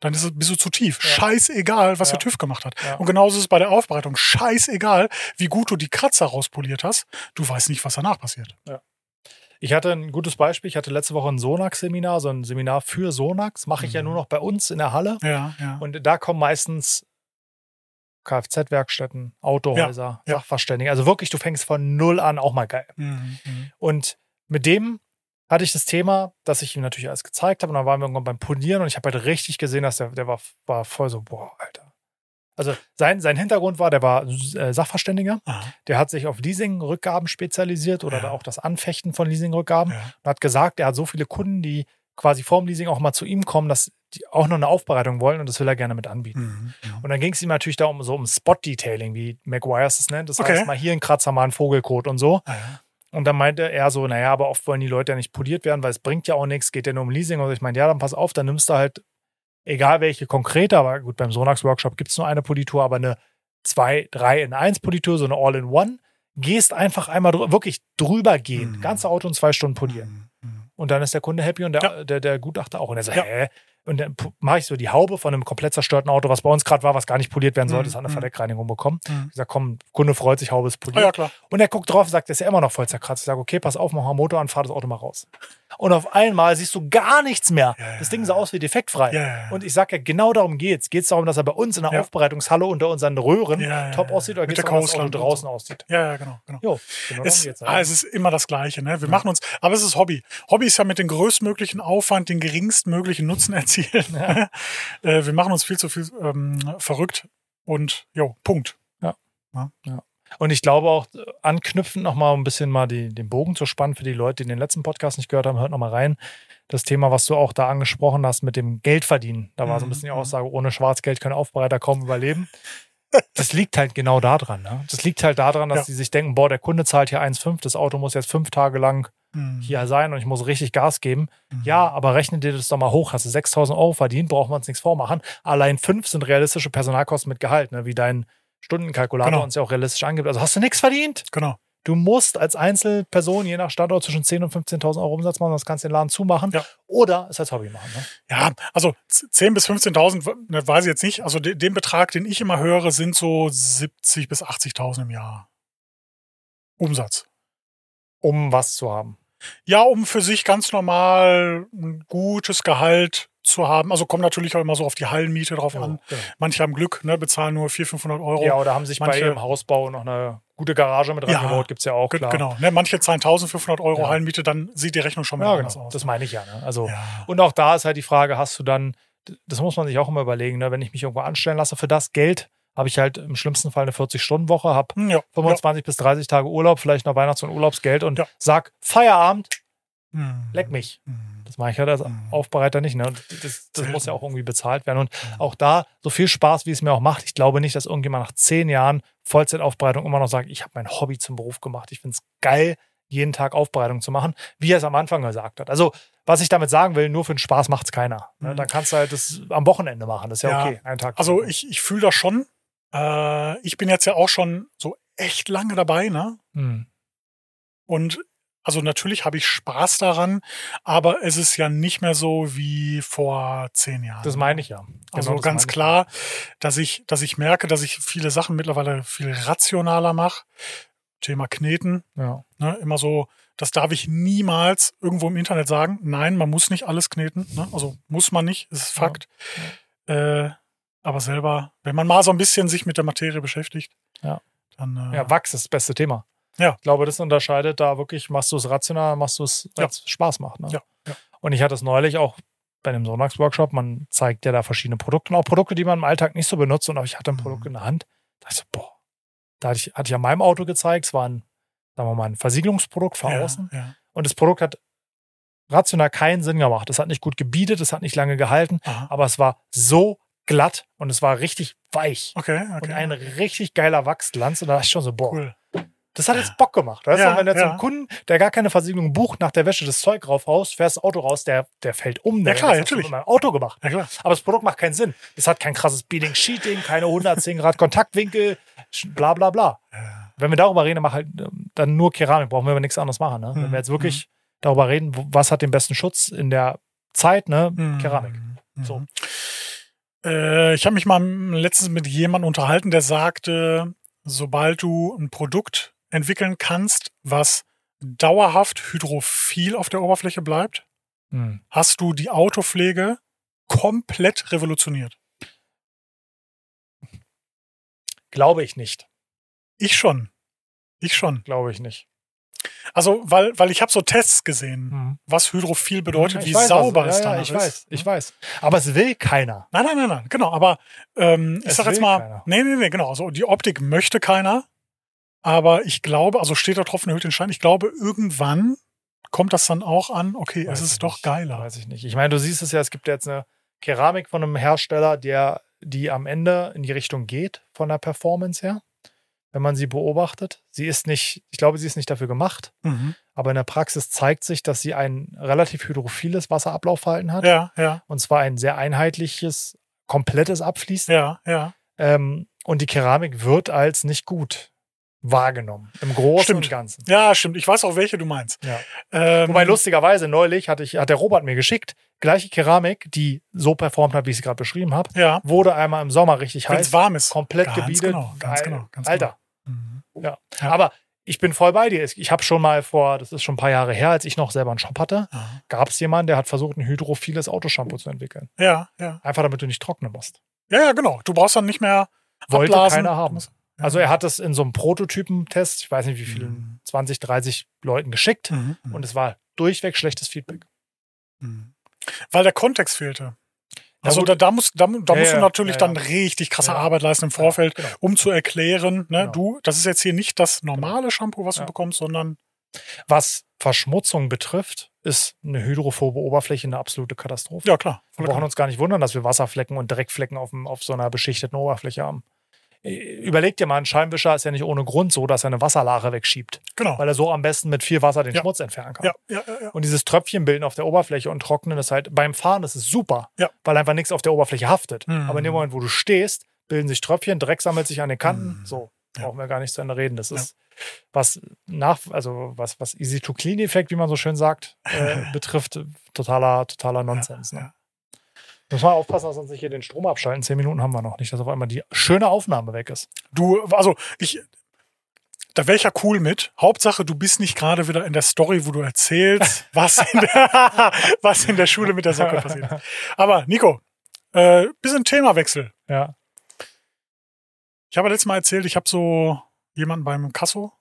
Dann ist es, bist du zu tief. Ja. Scheißegal, was Ja. der TÜV gemacht hat. Ja. Und genauso ist es bei der Aufbereitung. Scheißegal, wie gut du die Kratzer rauspoliert hast. Du weißt nicht, was danach passiert. Ich hatte ein gutes Beispiel. Ich hatte letzte Woche ein Sonax-Seminar, so ein Seminar für Sonax. Mache ich ja Mhm. nur noch bei uns in der Halle. Ja, ja. Und da kommen meistens Kfz-Werkstätten, Autohäuser, Ja, ja. Sachverständige. Also wirklich, du fängst von null an, auch mal geil. Mhm, mhm. Und mit dem hatte ich das Thema, dass ich ihm natürlich alles gezeigt habe. Und dann waren wir irgendwann beim Polieren und ich habe halt richtig gesehen, dass der, der war, war voll so, boah, Alter. Also sein, sein Hintergrund war, der war äh, Sachverständiger. Aha, Der hat sich auf Leasing-Rückgaben spezialisiert oder Ja. auch das Anfechten von Leasing-Rückgaben. ja. und hat gesagt, er hat so viele Kunden, die quasi vorm Leasing auch mal zu ihm kommen, dass die auch noch eine Aufbereitung wollen und das will er gerne mit anbieten. Mhm. Und dann ging es ihm natürlich da um so um Spot-Detailing, wie McGuire's es nennt. Das Okay. heißt, mal hier ein Kratzer, mal ein Vogelkot und so. Ah, ja. Und dann meinte er so, naja, aber oft wollen die Leute ja nicht poliert werden, weil es bringt ja auch nichts, geht ja nur um Leasing. Und ich meine, ja, dann pass auf, dann nimmst du halt, egal welche konkrete, aber gut, beim Sonax-Workshop gibt es nur eine Politur, aber eine 2, 3 in 1 Politur, so eine All-in-One, gehst einfach einmal drü wirklich drüber gehen, Mhm. ganze Auto in zwei Stunden polieren. Mhm, mhm. Und dann ist der Kunde happy und der, Ja. der, der Gutachter auch. Und er so, Ja. hä? Und dann mache ich so die Haube von einem komplett zerstörten Auto, was bei uns gerade war, was gar nicht poliert werden sollte, Mhm. das hat eine Mhm. Verdeckreinigung bekommen. Mhm. Ich sage, komm, Kunde freut sich, Haube ist poliert. ja, klar. Und er guckt drauf und sagt, der ist ja immer noch voll zerkratzt. Ich sage, okay, pass auf, mach mal Motor an, fahr das Auto mal raus. Und auf einmal siehst du gar nichts mehr. Ja, das Ding sah aus wie defektfrei. Ja. Und ich sag ja, genau darum geht's. Geht's darum, dass er bei uns in der. Aufbereitungshalle unter unseren Röhren top aussieht oder geht's der darum, dass das und draußen aussieht? Ja, ja, genau, genau. Jo, genau Es, geht's. ah, es ist immer das Gleiche, ne? Wir machen uns, aber es ist Hobby. Hobby ist ja mit dem größtmöglichen Aufwand den geringstmöglichen Nutzen erzielen. <laughs> äh, wir machen uns viel zu viel ähm, verrückt und jo, Punkt. Und ich glaube auch, äh, anknüpfend nochmal ein bisschen mal die, den Bogen zu spannen für die Leute, die den letzten Podcast nicht gehört haben, hört nochmal rein. Das Thema, was du auch da angesprochen hast mit dem Geldverdienen. Da war so ein Mhm, bisschen die mhm. Aussage, ohne Schwarzgeld können Aufbereiter kaum überleben. <laughs> Das liegt halt genau daran. Ne? Das liegt halt daran, dass Ja. sie sich denken, boah, der Kunde zahlt hier 1,5, das Auto muss jetzt fünf Tage lang Hm. hier sein und ich muss richtig Gas geben. Mhm. Ja, aber rechne dir das doch mal hoch. Hast du 6000 Euro verdient, brauchen wir uns nichts vormachen. Allein fünf sind realistische Personalkosten mit Gehalt, ne? wie dein Stundenkalkulator Genau. uns ja auch realistisch angibt. Also hast du nichts verdient. Genau. Du musst als Einzelperson je nach Standort zwischen 10.000 und 15.000 Euro Umsatz machen, sonst kannst du den Laden zumachen Ja. oder es als Hobby machen. Ne? Ja, also 10.000 bis 15.000, ne, weiß ich jetzt nicht. Also de, den Betrag, den ich immer höre, sind so 70 bis 80.000 im Jahr. Umsatz. Um was zu haben. Ja, um für sich ganz normal ein gutes Gehalt zu haben. Also kommt natürlich auch immer so auf die Hallenmiete drauf Ja, an. genau. Manche haben Glück, ne, bezahlen nur 400, 500 Euro. ja, oder haben sich bei Manche- ihrem Hausbau noch eine gute Garage mit Ja. reingebaut, gibt es ja auch, klar. Genau. Ne, manche zahlen 1500 Euro Ja. Hallenmiete, dann sieht die Rechnung schon mal Ja, anders genau. aus. Das meine ich ja. Ne? Also, ja. Und auch da ist halt die Frage, hast du dann, das muss man sich auch immer überlegen, ne? wenn ich mich irgendwo anstellen lasse, für das Geld habe ich halt im schlimmsten Fall eine 40-Stunden-Woche, habe Hm, ja. 25 bis 30 Tage Urlaub, vielleicht noch Weihnachts- und Urlaubsgeld und Ja. sag Feierabend, ja. Hm. leck mich. Hm. Das mache ich halt als Mhm. Aufbereiter nicht. Ne? Und das, das muss ja auch irgendwie bezahlt werden. Und Mhm. auch da, so viel Spaß, wie es mir auch macht, ich glaube nicht, dass irgendjemand nach zehn Jahren Vollzeitaufbereitung immer noch sagt, ich habe mein Hobby zum Beruf gemacht. Ich finde es geil, jeden Tag Aufbereitung zu machen, wie er es am Anfang gesagt hat. Also, was ich damit sagen will, nur für den Spaß macht es keiner. Ne? Dann kannst du halt das am Wochenende machen. Das ist ja, Ja. okay. Einen Tag. Also ich, ich fühle das schon. Äh, ich bin jetzt ja auch schon so echt lange dabei, ne? Hm. Und also natürlich habe ich Spaß daran, aber es ist ja nicht mehr so wie vor zehn Jahren. Das meine ich ja. Also Genau das ganz klar, dass ich, dass ich merke, dass ich viele Sachen mittlerweile viel rationaler mache. Thema Kneten, Ja. ne, immer so, das darf ich niemals irgendwo im Internet sagen. Nein, man muss nicht alles kneten. Ne? Also muss man nicht, ist Ja. Fakt. Äh, aber selber, wenn man mal so ein bisschen sich mit der Materie beschäftigt, Ja. dann äh, ja, Wachs ist das beste Thema. Ja. Ich glaube, das unterscheidet da wirklich, machst du es rational, machst du es, weil Ja. es Spaß macht. Ne? Ja, ja. Und ich hatte es neulich auch bei einem Sonntagsworkshop, man zeigt ja da verschiedene Produkte, auch Produkte, die man im Alltag nicht so benutzt. Und ich hatte ein Mhm. Produkt in der Hand, da dachte ich so, boah, da hatte ich, hatte ich an meinem Auto gezeigt, es war ein, sagen wir mal, ein Versiegelungsprodukt von ja, außen. Ja. Und das Produkt hat rational keinen Sinn gemacht. Es hat nicht gut gebietet, es hat nicht lange gehalten, Aha. aber es war so glatt und es war richtig weich. Okay, Und okay. ein richtig geiler Wachsglanz. Und da ich schon so, boah, cool. das hat jetzt Bock gemacht. Weißt Ja, du, wenn du jetzt ja. einen Kunden, der gar keine Versiegelung bucht, nach der Wäsche das Zeug raufhaust, fährst das Auto raus, der, der fällt um. Der Ja, klar, natürlich. mit meinem Auto gemacht. Ja klar. Aber das Produkt macht keinen Sinn. Es hat kein krasses Beading, Sheeting, keine 110 Grad Kontaktwinkel, bla bla bla. Ja. Wenn wir darüber reden, mach halt ähm, dann nur Keramik, brauchen wir aber nichts anderes machen. Ne? Wenn Mhm, wir jetzt wirklich darüber reden, was hat den besten Schutz in der Zeit, ne? Mhm. Keramik. Mhm. So. Äh, ich habe mich mal letztens mit jemandem unterhalten, der sagte, sobald du ein Produkt entwickeln kannst, was dauerhaft hydrophil auf der Oberfläche bleibt, Hm. hast du die Autopflege komplett revolutioniert. Glaube ich nicht. Ich schon. Ich schon. Glaube ich nicht. Also, weil, weil ich habe so Tests gesehen, Hm. was hydrophil bedeutet, Ich wie weiß, sauber was- es ja, dann ja, ich ist. weiß, ich weiß. Aber es will keiner. Nein, nein, nein, nein, genau. Aber ähm, ich sag jetzt mal, keiner. nee, nee, nee, genau. Also die Optik möchte keiner. Aber ich glaube, also steht da Tropfen erhöht den Schein. Ich glaube, irgendwann kommt das dann auch an, okay, Weiß es ist doch nicht. geiler. Weiß ich nicht. Ich meine, du siehst es ja, es gibt jetzt eine Keramik von einem Hersteller, der, die am Ende in die Richtung geht, von der Performance her. Wenn man sie beobachtet. Sie ist nicht, ich glaube, sie ist nicht dafür gemacht, Mhm. aber in der Praxis zeigt sich, dass sie ein relativ hydrophiles Wasserablaufverhalten hat. Ja, ja, Und zwar ein sehr einheitliches, komplettes Abfließen. ja, ja. Ähm, und die Keramik wird als nicht gut wahrgenommen. Im Großen Stimmt. und Ganzen. Ja, stimmt. Ich weiß auch, welche du meinst. Ja. Ähm, Wobei lustigerweise neulich hatte ich, hat der Robert mir geschickt, gleiche Keramik, die so performt hat, wie ich sie gerade beschrieben habe, Ja, wurde einmal im Sommer richtig wenn es heiß, warm ist. komplett Ganz gebietet. genau, ganz genau, ganz Alter. Mhm. Ja. Ja. Aber ich bin voll bei dir. Ich habe schon mal vor, das ist schon ein paar Jahre her, als ich noch selber einen Shop hatte, gab es jemanden, der hat versucht, ein hydrophiles Autoshampoo zu entwickeln. Ja, ja. Einfach damit du nicht trocknen musst. Ja, ja, genau. Du brauchst dann nicht mehr Wollte abblasen. keiner haben. Also er hat es in so einem Prototypentest, ich weiß nicht wie vielen, Mhm. 20, 30 Leuten geschickt Mhm, mhm, und es war durchweg schlechtes Feedback. mhm. Weil der Kontext fehlte. Also da, da, musst, da, da Ja, musst du natürlich ja, ja. dann richtig krasse. Arbeit leisten im Vorfeld, Genau. um zu erklären, ne, Genau. du, das ist jetzt hier nicht das normale Shampoo, was du bekommst, sondern Was Verschmutzung betrifft, ist eine hydrophobe Oberfläche eine absolute Katastrophe. ja klar. Wir brauchen uns gar nicht wundern, dass wir Wasserflecken und Dreckflecken auf, dem, auf so einer beschichteten Oberfläche haben. Überleg dir mal, ein Scheinwischer ist ja nicht ohne Grund so, dass er eine Wasserlache wegschiebt, Genau. weil er so am besten mit viel Wasser den Ja. Schmutz entfernen kann. Ja, ja, ja, ja. Und dieses Tröpfchenbilden auf der Oberfläche und Trocknen ist halt beim Fahren, das ist super, Ja. weil einfach nichts auf der Oberfläche haftet. Mhm. Aber in dem Moment, wo du stehst, bilden sich Tröpfchen, Dreck sammelt sich an den Kanten. Mhm. So, brauchen wir gar nicht zu Ende reden. Das ist was nach, also was, was Easy-to-Clean-Effekt, wie man so schön sagt, äh, <laughs> betrifft, totaler, totaler Nonsens. Ne? Muss man aufpassen, dass wir uns nicht hier den Strom abschalten. Zehn Minuten haben wir noch nicht, dass auf einmal die schöne Aufnahme weg ist. Du, also ich, da wäre ich ja cool mit. Hauptsache, du bist nicht gerade wieder in der Story, wo du erzählst, <laughs> was in der, <laughs> was in der Schule mit der Socke passiert ist. Aber Nico, äh, bisschen Themawechsel. Ja. Ich habe letztes Mal erzählt, ich habe so jemanden beim Kasso,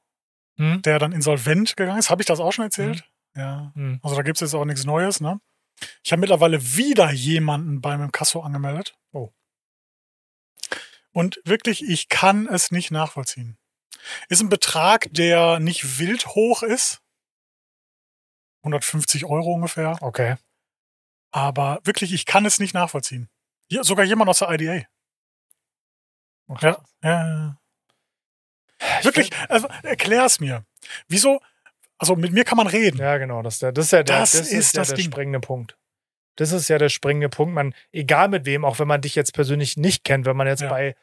Hm? der dann insolvent gegangen ist. Habe ich das auch schon erzählt? Ja. Hm. Also da gibt es jetzt auch nichts Neues, ne? Ich habe mittlerweile wieder jemanden beim Kasso angemeldet. Oh. Und wirklich, ich kann es nicht nachvollziehen. Ist ein Betrag, der nicht wild hoch ist. 150 Euro ungefähr. Okay. Aber wirklich, ich kann es nicht nachvollziehen. Hier, sogar jemand aus der IDA. Ach, Ja. Ja. Ich Wirklich, also, erklär es mir. Wieso? Also mit mir kann man reden. Ja, genau. Das, ist der- das ist ja der, Das das ist ist ja der Ding. springende Punkt. Das ist ja der springende Punkt. Man, egal mit wem, auch wenn man dich jetzt persönlich nicht kennt, wenn man jetzt Ja. bei,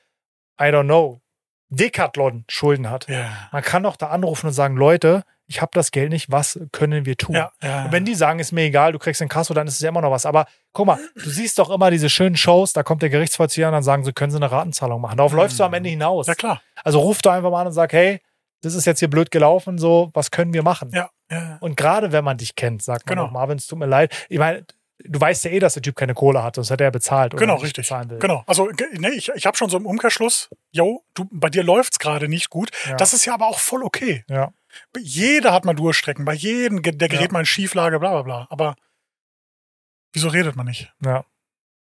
I don't know, Decathlon Schulden hat, Ja. man kann doch da anrufen und sagen, Leute, ich habe das Geld nicht, was können wir tun? Ja, ja. Und wenn die sagen, ist mir egal, du kriegst den Kasso, dann ist es ja immer noch was. Aber guck mal, du siehst doch immer diese schönen Shows, da kommt der Gerichtsvollzieher und dann sagen sie, können sie eine Ratenzahlung machen. Darauf Mhm. läufst du am Ende hinaus. ja, klar. Also ruf doch einfach mal an und sag, hey, das ist jetzt hier blöd gelaufen, so, was können wir machen? Ja, ja. Und gerade wenn man dich kennt, sagt man Genau. Marvin, es tut mir leid. Ich meine, du weißt ja eh, dass der Typ keine Kohle hat, sonst hätte er bezahlt. Oder Genau, richtig. Bezahlen will. Genau. Also nee, ich, ich habe schon so im Umkehrschluss, yo, du, bei dir läuft's gerade nicht gut. Ja. Das ist ja aber auch voll okay. Ja. Jeder hat mal Durchstrecken, bei jedem, der gerät Ja. mal in Schieflage, bla bla bla. Aber wieso redet man nicht? ja,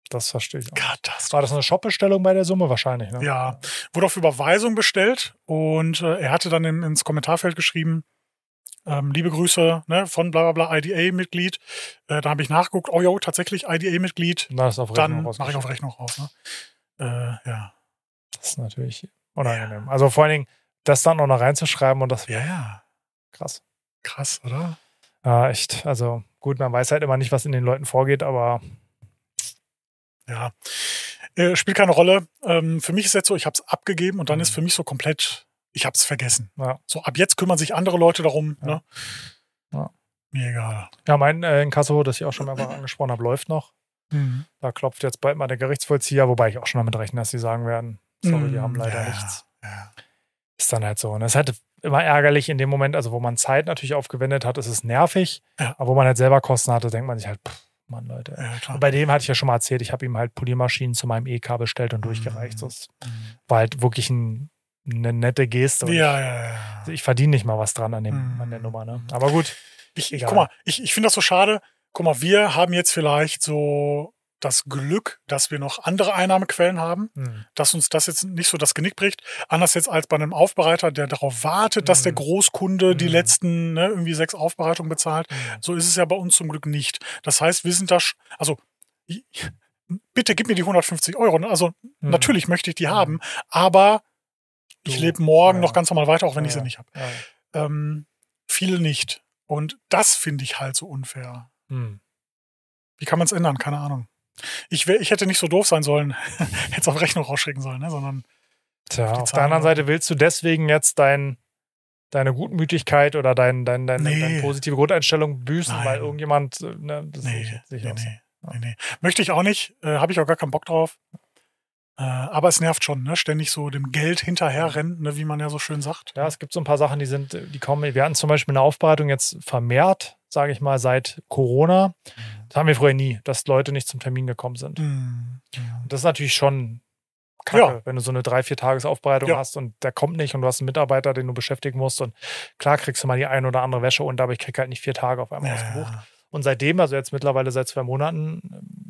das verstehe ich auch. War das eine Shopbestellung bei der Summe? Wahrscheinlich, ne? Ja, wurde auf Überweisung bestellt und äh, er hatte dann in, ins Kommentarfeld geschrieben, ähm, liebe Grüße ne, von bla bla bla IDA-Mitglied. Äh, da habe ich nachgeguckt, oh jo, tatsächlich IDA-Mitglied. Dann mache ich auf. Rechnung raus. Ne? Äh, ja. Das ist natürlich unangenehm. Also vor allen Dingen, das dann auch noch reinzuschreiben und das ja, ja. krass. Krass, oder? Ja, echt. Also gut, man weiß halt immer nicht, was in den Leuten vorgeht, aber Ja. Äh, spielt keine Rolle. Ähm, für mich ist jetzt so, ich habe es abgegeben und dann Mhm. ist für mich so komplett, ich habe es vergessen. ja. So, ab jetzt kümmern sich andere Leute darum. Ja. Ne? Ja. Mir egal. Ja, mein äh, Inkasso, das ich auch schon mehrfach angesprochen habe, läuft noch. Mhm. Da klopft jetzt bald mal der Gerichtsvollzieher, wobei ich auch schon damit rechne, dass sie sagen werden, sorry, wir haben leider Mhm. ja, nichts. Ja. Ist dann halt so. Und es ist halt immer ärgerlich in dem Moment, also wo man Zeit natürlich aufgewendet hat, ist es nervig. Ja. Aber wo man halt selber Kosten hatte, denkt man sich halt, pff, Mann, Leute. ja, bei dem hatte ich ja schon mal erzählt, ich habe ihm halt Poliermaschinen zu meinem EK bestellt und durchgereicht. Mhm. Das Mhm. war halt wirklich ein, eine nette Geste. Ja, ja, ja. ich, ich verdiene nicht mal was dran an, dem, Mhm. an der Nummer. Ne? Aber gut. Ich, ich, guck mal, ich, ich finde das so schade. Guck mal, wir haben jetzt vielleicht so das Glück, dass wir noch andere Einnahmequellen haben, Hm. dass uns das jetzt nicht so das Genick bricht. Anders jetzt als bei einem Aufbereiter, der darauf wartet, dass der Mhm. Großkunde die Mhm. letzten ne, irgendwie sechs Aufbereitungen bezahlt. Hm. So ist es ja bei uns zum Glück nicht. Das heißt, wir sind da, also ich- bitte gib mir die 150 Euro. Also Hm. natürlich möchte ich die Mhm. haben, aber ich lebe morgen ja. noch ganz normal weiter, auch wenn ich Ja. sie nicht habe. Ja. Ähm, viele nicht. Und das finde ich halt so unfair. Hm. Wie kann man es ändern? Keine Ahnung. Ich, wär, ich hätte nicht so doof sein sollen, <laughs> hätte es auf Rechnung rausschicken sollen, ne? sondern Tja, auf Zahlen der anderen Seite willst du deswegen jetzt dein, deine Gutmütigkeit oder dein, dein, dein, Nee. deine positive Grundeinstellung büßen, Nein. weil irgendjemand, äh, ne, das nee, jetzt nicht nee, nee, nee, nee. Möchte ich auch nicht, äh, habe ich auch gar keinen Bock drauf. Äh, aber es nervt schon, ne? Ständig so dem Geld hinterherrennen, ne? wie man ja so schön sagt. Ja, es gibt so ein paar Sachen, die sind, die kommen. Wir hatten zum Beispiel eine Aufbereitung jetzt vermehrt, sage ich mal, seit Corona. Das haben wir früher nie, dass Leute nicht zum Termin gekommen sind. Mhm. Und das ist natürlich schon kacke, Ja. wenn du so eine drei, vier Tages Aufbereitung Ja. hast und der kommt nicht und du hast einen Mitarbeiter, den du beschäftigen musst. Und klar kriegst du mal die ein oder andere Wäsche unter, aber ich krieg halt nicht vier Tage auf einmal ausgebucht. Ja. Und seitdem, also jetzt mittlerweile seit zwei Monaten,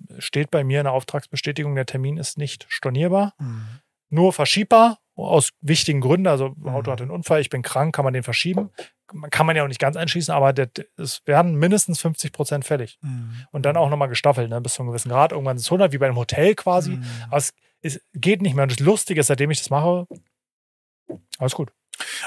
ähm, steht bei mir eine Auftragsbestätigung, der Termin ist nicht stornierbar, Mhm. nur verschiebbar aus wichtigen Gründen. Also Mhm. Auto hat einen Unfall, ich bin krank, kann man den verschieben. Kann man ja auch nicht ganz einschließen, aber es werden mindestens 50 Prozent fällig. Mhm. Und dann auch nochmal gestaffelt, ne, bis zu einem gewissen Grad. Irgendwann ist es 100, wie bei einem Hotel quasi. Mhm. Aber es, es geht nicht mehr. Und das Lustige ist, seitdem ich das mache, alles gut.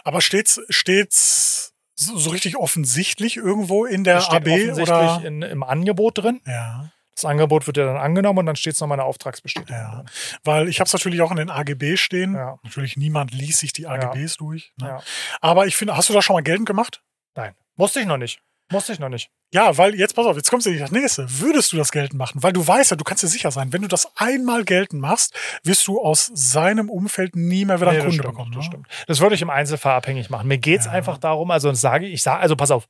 Aber steht's, steht's so richtig offensichtlich irgendwo in der Das steht AB offensichtlich oder? in, im Angebot drin. Ja, Das Angebot wird ja dann angenommen und dann steht es nochmal eine Auftragsbestätigung. Ja. weil ich habe es natürlich auch in den AGB stehen. Ja. Natürlich niemand liest sich die AGBs durch. Ne? Ja. Aber ich finde, hast du das schon mal geltend gemacht? Nein, musste ich noch nicht. Musste ich noch nicht. Ja, weil jetzt pass auf, jetzt kommst du nicht das nächste. Würdest du das geltend machen? Weil du weißt ja, du kannst dir sicher sein, wenn du das einmal geltend machst, wirst du aus seinem Umfeld nie mehr wieder Nee, einen das Kunde stimmt, bekommen. das ne? stimmt. Das würde ich im Einzelfall abhängig machen. Mir geht es Ja. einfach darum, also sage ich, ich sage, also pass auf,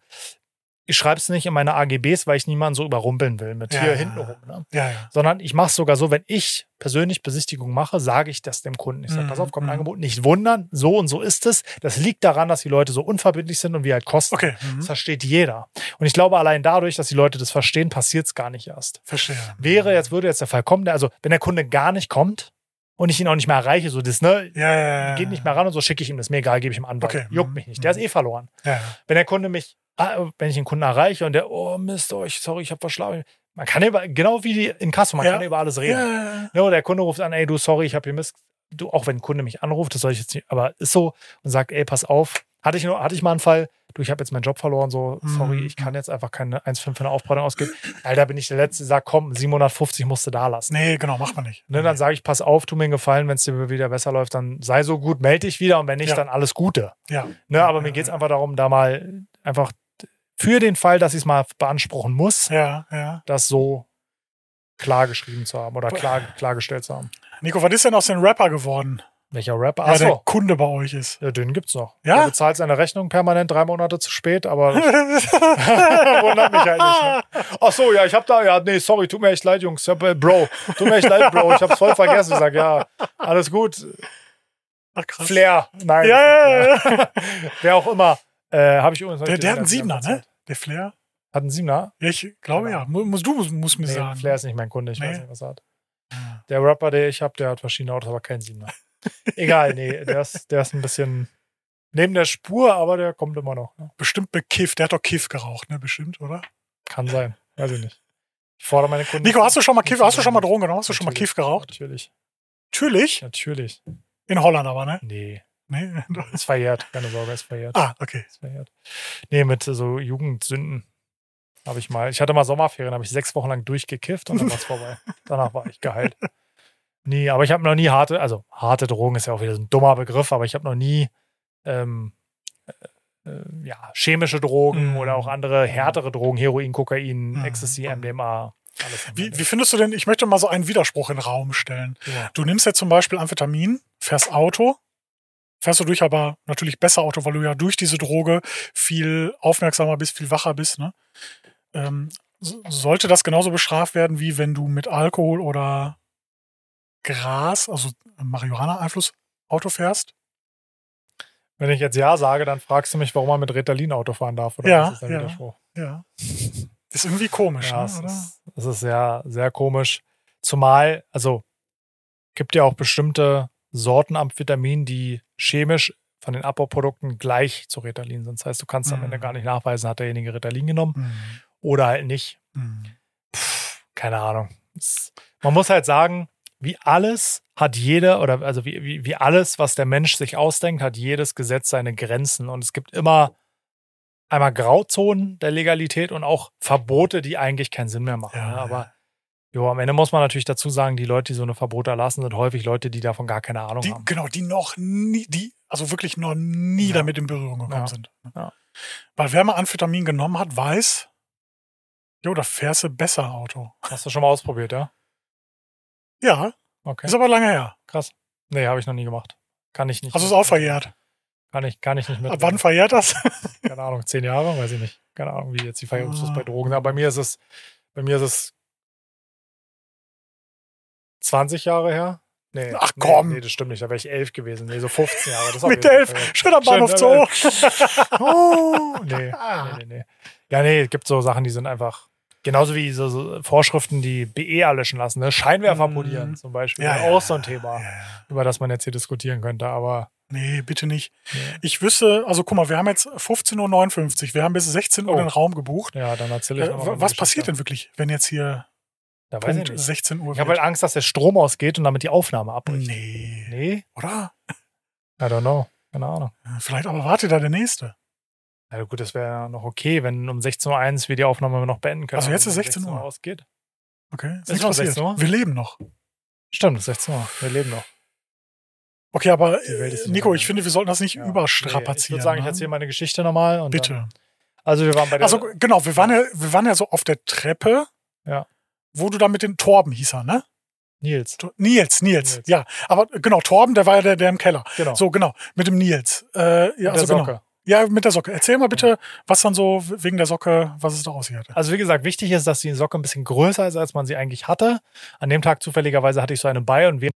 ich schreibe es nicht in meine AGBs, weil ich niemanden so überrumpeln will mit Ja. hier hinten rum. Ne? Ja, ja. Sondern ich mache es sogar so, wenn ich persönlich Besichtigung mache, sage ich das dem Kunden. Ich sage, Mhm, pass auf, kommt ein mhm. Angebot, nicht wundern, so und so ist es. Das liegt daran, dass die Leute so unverbindlich sind und wie halt kosten. Okay, mhm. Das versteht jeder. Und ich glaube, allein dadurch, dass die Leute das verstehen, passiert es gar nicht erst. verstehe. Wäre jetzt, würde jetzt der Fall kommen, also wenn der Kunde gar nicht kommt und ich ihn auch nicht mehr erreiche, so das, ne, Ja, ja, ja. geht nicht mehr ran und so schicke ich ihm das, mir egal, gebe ich ihm an. Okay. Juckt Mhm. mich nicht. Der ist eh verloren. Ja, ja. Wenn der Kunde mich, wenn ich den Kunden erreiche und der, oh Mist, oh, ich, sorry, ich habe verschlafen. Man kann über, genau wie die in Kasso, man Ja. kann über alles Ja, reden. ja, Ne, oder der Kunde ruft an, ey, du, sorry, ich habe hier Mist. Du, auch wenn ein Kunde mich anruft, das soll ich jetzt nicht, aber ist so und sagt, ey, pass auf. Hatte ich, nur, hatte ich mal einen Fall, du, ich habe jetzt meinen Job verloren, so, sorry, Mhm. ich kann jetzt einfach keine 1,5 für eine Aufbereitung ausgeben. Alter, bin ich der Letzte, der sagt, komm, 750 musst du da lassen. Nee, genau, macht man nicht. Ne, dann sage ich, pass auf, tu mir einen Gefallen, wenn es dir wieder besser läuft, dann sei so gut, melde dich wieder und wenn nicht, Ja. dann alles Gute. ja. Ne, aber Ja, mir geht es ja. einfach darum, da mal einfach für den Fall, dass ich es mal beanspruchen muss, Ja, ja. das so klar geschrieben zu haben oder klar, klargestellt zu haben. Nico, was ist denn aus dem Rapper geworden? Welcher Rapper? Ja, der Achso, Kunde bei euch ist. ja, den gibt's noch. Ja? Der bezahlt seine Rechnung permanent drei Monate zu spät, aber <laughs> wundert mich halt nicht. Ne? Ach so, ja, ich hab da, ja, nee, sorry, tut mir echt leid, Jungs. Hab, äh, Bro, tut mir echt leid, Bro. Ich hab's voll vergessen. Ich sag, ja, alles gut. Ach, krass. Flair. Nein. Ja, ja, ja. <laughs> Wer auch immer. Äh, hab ich übrigens Der, der hat einen Siebener, ne? Der Flair? Hat einen Siebener? Ja, ich glaube ja. Mu- Muss, du musst, musst mir Nee, sagen. Flair ist nicht mein Kunde, ich Nee. weiß nicht, was er hat. Ja. Der Rapper, der ich habe, der hat verschiedene Autos, aber keinen Siebener. <laughs> Egal, nee, der ist, der ist ein bisschen neben der Spur, aber der kommt immer noch. Ne? Bestimmt bekifft. Der hat doch Kiff geraucht, ne? Bestimmt, oder? Kann sein, weiß ich nicht. Ich fordere meine Kunden. Nico, hast du schon mal Kiff, hast du schon mal Drogen genommen? Hast du schon mal Kiff geraucht? Natürlich, Natürlich. natürlich. In Holland aber, ne? Nee, Nee. <laughs> ist verjährt, keine Sorge, ist verjährt. Ah, okay. Ist verjährt. Nee, mit so Jugendsünden habe ich mal. Ich hatte mal Sommerferien, habe ich sechs Wochen lang durchgekifft und dann war es vorbei. <laughs> Danach war ich geheilt. Nee, aber ich habe noch nie harte, also harte Drogen ist ja auch wieder so ein dummer Begriff, aber ich habe noch nie ähm, äh, äh, ja, chemische Drogen Mhm. oder auch andere härtere Drogen, Heroin, Kokain, Mhm. Ecstasy, MDMA. Alles Wie, wie findest du denn, ich möchte mal so einen Widerspruch in den Raum stellen. ja. Du nimmst jetzt zum Beispiel Amphetamin, fährst Auto, fährst du durch aber natürlich besser Auto, weil du ja durch diese Droge viel aufmerksamer bist, viel wacher bist. Ne? Ähm, so- sollte das genauso bestraft werden, wie wenn du mit Alkohol oder Gras, also Marihuana-Einfluss, Auto fährst? Wenn ich jetzt Ja sage, dann fragst du mich, warum man mit Ritalin Auto fahren darf. Oder Ja, ist ja. Ja. Ist irgendwie komisch, Ja, ne, es ist, es ist sehr, sehr komisch. Zumal, also gibt ja auch bestimmte Sorten Amphetamin, die chemisch von den Abbauprodukten gleich zu Ritalin sind. Das heißt, du kannst am Mhm. Ende gar nicht nachweisen, hat derjenige Ritalin genommen Hm, oder halt nicht. hm. Keine Ahnung. Es, man muss halt sagen, wie alles hat jeder, oder also wie, wie, wie alles, was der Mensch sich ausdenkt, hat jedes Gesetz seine Grenzen. Und es gibt immer einmal Grauzonen der Legalität und auch Verbote, die eigentlich keinen Sinn mehr machen. Ja, ne? ja. Aber jo, am Ende muss man natürlich dazu sagen, die Leute, die so eine Verbote erlassen, sind häufig Leute, die davon gar keine Ahnung Die, haben. genau, die noch nie, die, also wirklich noch nie Ja. damit in Berührung gekommen Ja. sind. ne? Ja. Weil wer mal Amphetamin genommen hat, weiß, jo, da fährst du besser Auto. Hast du schon mal ausprobiert, ja? Ja, Okay. Ist aber lange her. Krass. Nee, habe ich noch nie gemacht. Kann ich nicht. Also ist auch verjährt. Kann ich, kann ich nicht mit. Ab wann verjährt das? Keine Ahnung, zehn Jahre, weiß ich nicht. Keine Ahnung, wie jetzt die Verjährungsfrist Ah. bei Drogen ist. Aber bei mir ist es, bei mir ist es 20 Jahre her. Nee, Ach, nee, komm. Nee, das stimmt nicht. Da wäre ich elf gewesen. Nee, so 15 Jahre. Das <laughs> Mit elf. am Bahnhof Zoo. <laughs> Oh, nee, <laughs> nee, nee, nee. Ja, nee, es gibt so Sachen, die sind einfach. Genauso wie so, so Vorschriften, die BE erlöschen lassen. Ne? Scheinwerfer Mhm. polieren zum Beispiel. Ja, auch so ein Thema, Ja, über das man jetzt hier diskutieren könnte. Aber Nee, bitte nicht. nee. Ich wüsste, also guck mal, wir haben jetzt 15.59 Uhr. Wir haben bis 16 Uhr Oh. den Raum gebucht. ja, dann erzähle Äh, ich eine was passiert denn wirklich, wenn jetzt hier Da weiß ich Punkt nicht. 16 Uhr Ich habe halt? Angst, dass der Strom ausgeht und damit die Aufnahme abbricht. Nee. Nee, Oder? I don't know. Keine Ahnung. Vielleicht aber wartet da der nächste. Na gut, das wäre ja noch okay, wenn um 16.01 Uhr wir die Aufnahme noch beenden können. Also jetzt ist wenn 16 Uhr. ausgeht. Okay. Ist Ist noch passiert. 16 Uhr? Wir leben noch. Stimmt, es ist 16 Uhr. Wir leben noch. Okay, aber äh, Nico, ich finde, wir sollten das nicht Ja. überstrapazieren. Nee, ich würde sagen, ich ne? erzähle meine Geschichte nochmal. Bitte. Dann, also wir waren bei der. Also genau, wir waren ja, wir waren ja so auf der Treppe, Ja. Wo du da mit den Torben hieß er, ne? Nils. Nils, Nils, Nils. ja. Aber genau, Torben, der war ja der, der im Keller. Genau. So, genau, mit dem Nils. Äh, ja, mit also der genau. Socke. Ja, mit der Socke. Erzähl mal bitte, was dann so wegen der Socke, was es da aussieht. Also wie gesagt, wichtig ist, dass die Socke ein bisschen größer ist, als man sie eigentlich hatte. An dem Tag zufälligerweise hatte ich so eine bei und wir